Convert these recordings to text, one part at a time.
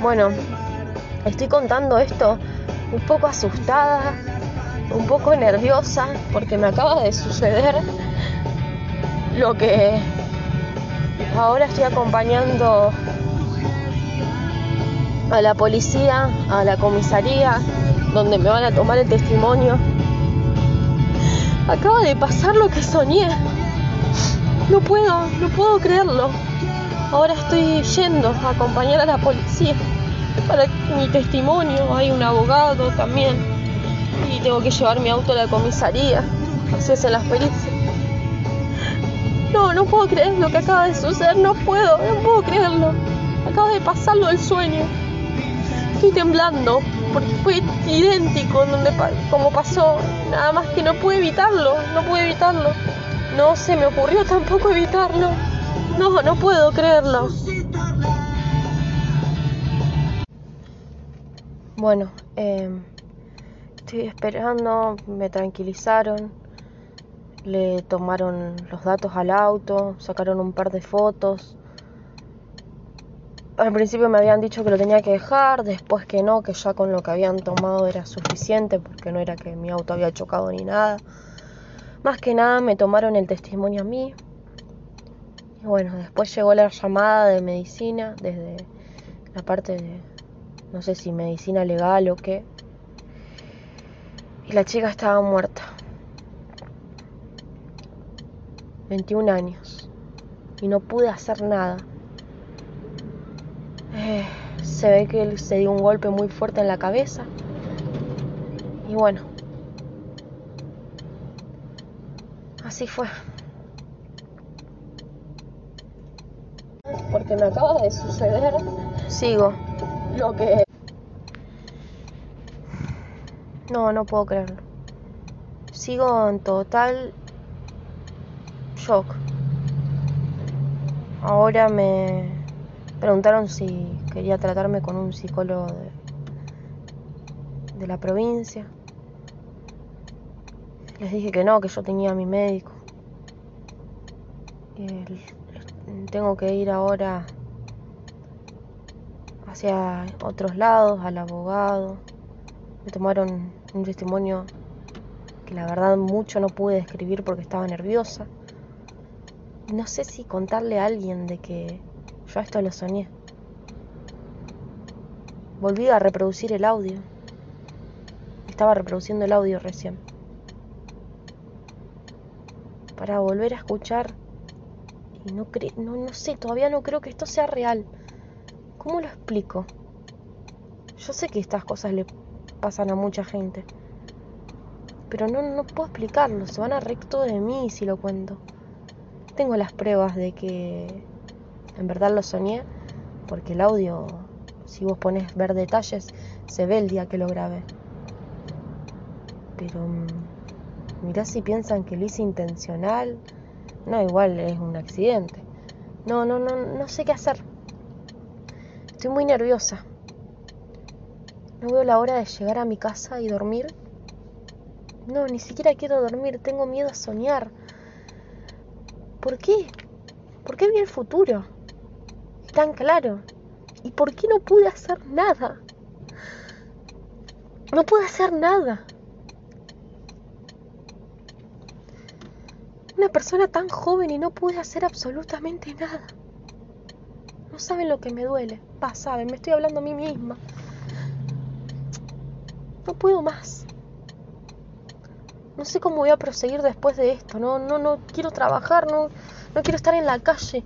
Bueno, estoy contando esto un poco asustada, un poco nerviosa, porque me acaba de suceder lo que ahora estoy acompañando a la policía, a la comisaría, donde me van a tomar el testimonio. Acaba de pasar lo que soñé. No puedo, no puedo creerlo. Ahora estoy yendo a acompañar a la policía para mi testimonio. Hay un abogado también. Y tengo que llevar mi auto a la comisaría. Así es en las pericias. No, no puedo creer lo que acaba de suceder. No puedo, no puedo creerlo. Acaba de pasarlo el sueño. Estoy temblando porque fue idéntico donde como pasó. Nada más que no pude evitarlo. No pude evitarlo. No se me ocurrió tampoco evitarlo. No, no puedo creerlo. Bueno, em, estoy esperando, me tranquilizaron, le tomaron los datos al auto, sacaron un par de fotos. Al principio me habían dicho que lo tenía que dejar, después que no, que ya con lo que habían tomado era suficiente porque no era que mi auto había chocado ni nada. Más que nada me tomaron el testimonio a mí, y bueno, después llegó la llamada de medicina desde la parte de, no sé si medicina legal o qué. Y la chica estaba muerta. 21 años. Y no pude hacer nada. Eh, se ve que él se dio un golpe muy fuerte en la cabeza. Y bueno. Así fue. Porque me acaba de suceder. Sigo. Lo que... No, no puedo creerlo. Sigo en total shock. Ahora me preguntaron si quería tratarme con un psicólogo de, de la provincia. Les dije que no, que yo tenía a mi médico. Tengo que ir ahora hacia otros lados, al abogado. Me tomaron un testimonio que la verdad mucho no pude describir porque estaba nerviosa. No sé si contarle a alguien de que yo esto lo soñé. Volví a reproducir el audio. Estaba reproduciendo el audio recién. Para volver a escuchar no, no, no sé, todavía no creo que esto sea real. ¿Cómo lo explico? Yo sé que estas cosas le pasan a mucha gente. Pero no, no puedo explicarlo, se van a recto de mí si lo cuento. Tengo las pruebas de que en verdad lo soñé, porque el audio, si vos pones ver detalles, se ve el día que lo grabé. Pero mm, mirá si piensan que lo hice intencional no, igual es un accidente. No, no, no, no sé qué hacer. Estoy muy nerviosa. No veo la hora de llegar a mi casa y dormir. No, ni siquiera quiero dormir. Tengo miedo a soñar. ¿Por qué? ¿Por qué vi el futuro? Tan claro. ¿Y por qué no pude hacer nada? No pude hacer nada. Una persona tan joven y no pude hacer absolutamente nada. No saben lo que me duele. Va, saben, me estoy hablando a mí misma. No puedo más. No sé cómo voy a proseguir después de esto. No, no, no quiero trabajar, no, no quiero estar en la calle.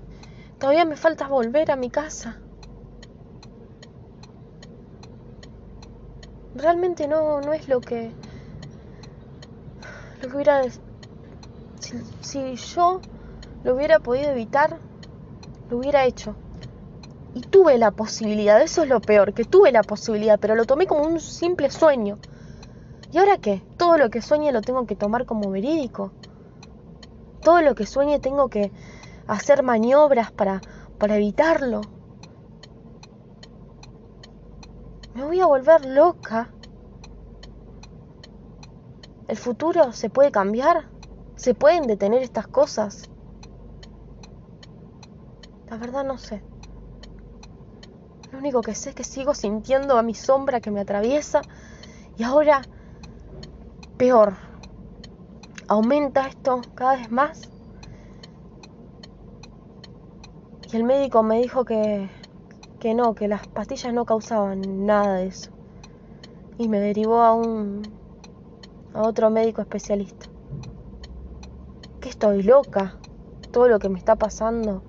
Todavía me falta volver a mi casa. Realmente no, no es lo que lo que hubiera si, yo lo hubiera podido evitar, lo hubiera hecho. Y tuve la posibilidad, eso es lo peor, que tuve la posibilidad, pero lo tomé como un simple sueño. ¿Y ahora qué? Todo lo que sueñe lo tengo que tomar como verídico. Todo lo que sueñe tengo que hacer maniobras para, para evitarlo. Me voy a volver loca. ¿El futuro se puede cambiar? ¿Se pueden detener estas cosas? La verdad no sé. Lo único que sé es que sigo sintiendo a mi sombra que me atraviesa y ahora peor. Aumenta esto cada vez más. Y el médico me dijo que, que no, que las pastillas no causaban nada de eso. Y me derivó a un a otro médico especialista. ¿Que estoy loca? Todo lo que me está pasando.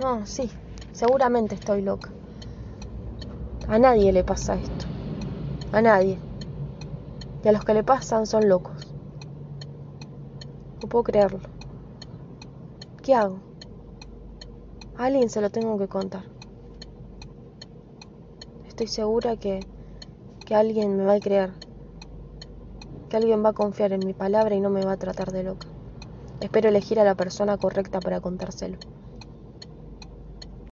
No, sí, seguramente estoy loca. A nadie le pasa esto. A nadie. Y a los que le pasan son locos. No puedo creerlo. ¿Qué hago? A alguien se lo tengo que contar. Estoy segura que, que alguien me va a creer. Que alguien va a confiar en mi palabra y no me va a tratar de loca. Espero elegir a la persona correcta para contárselo.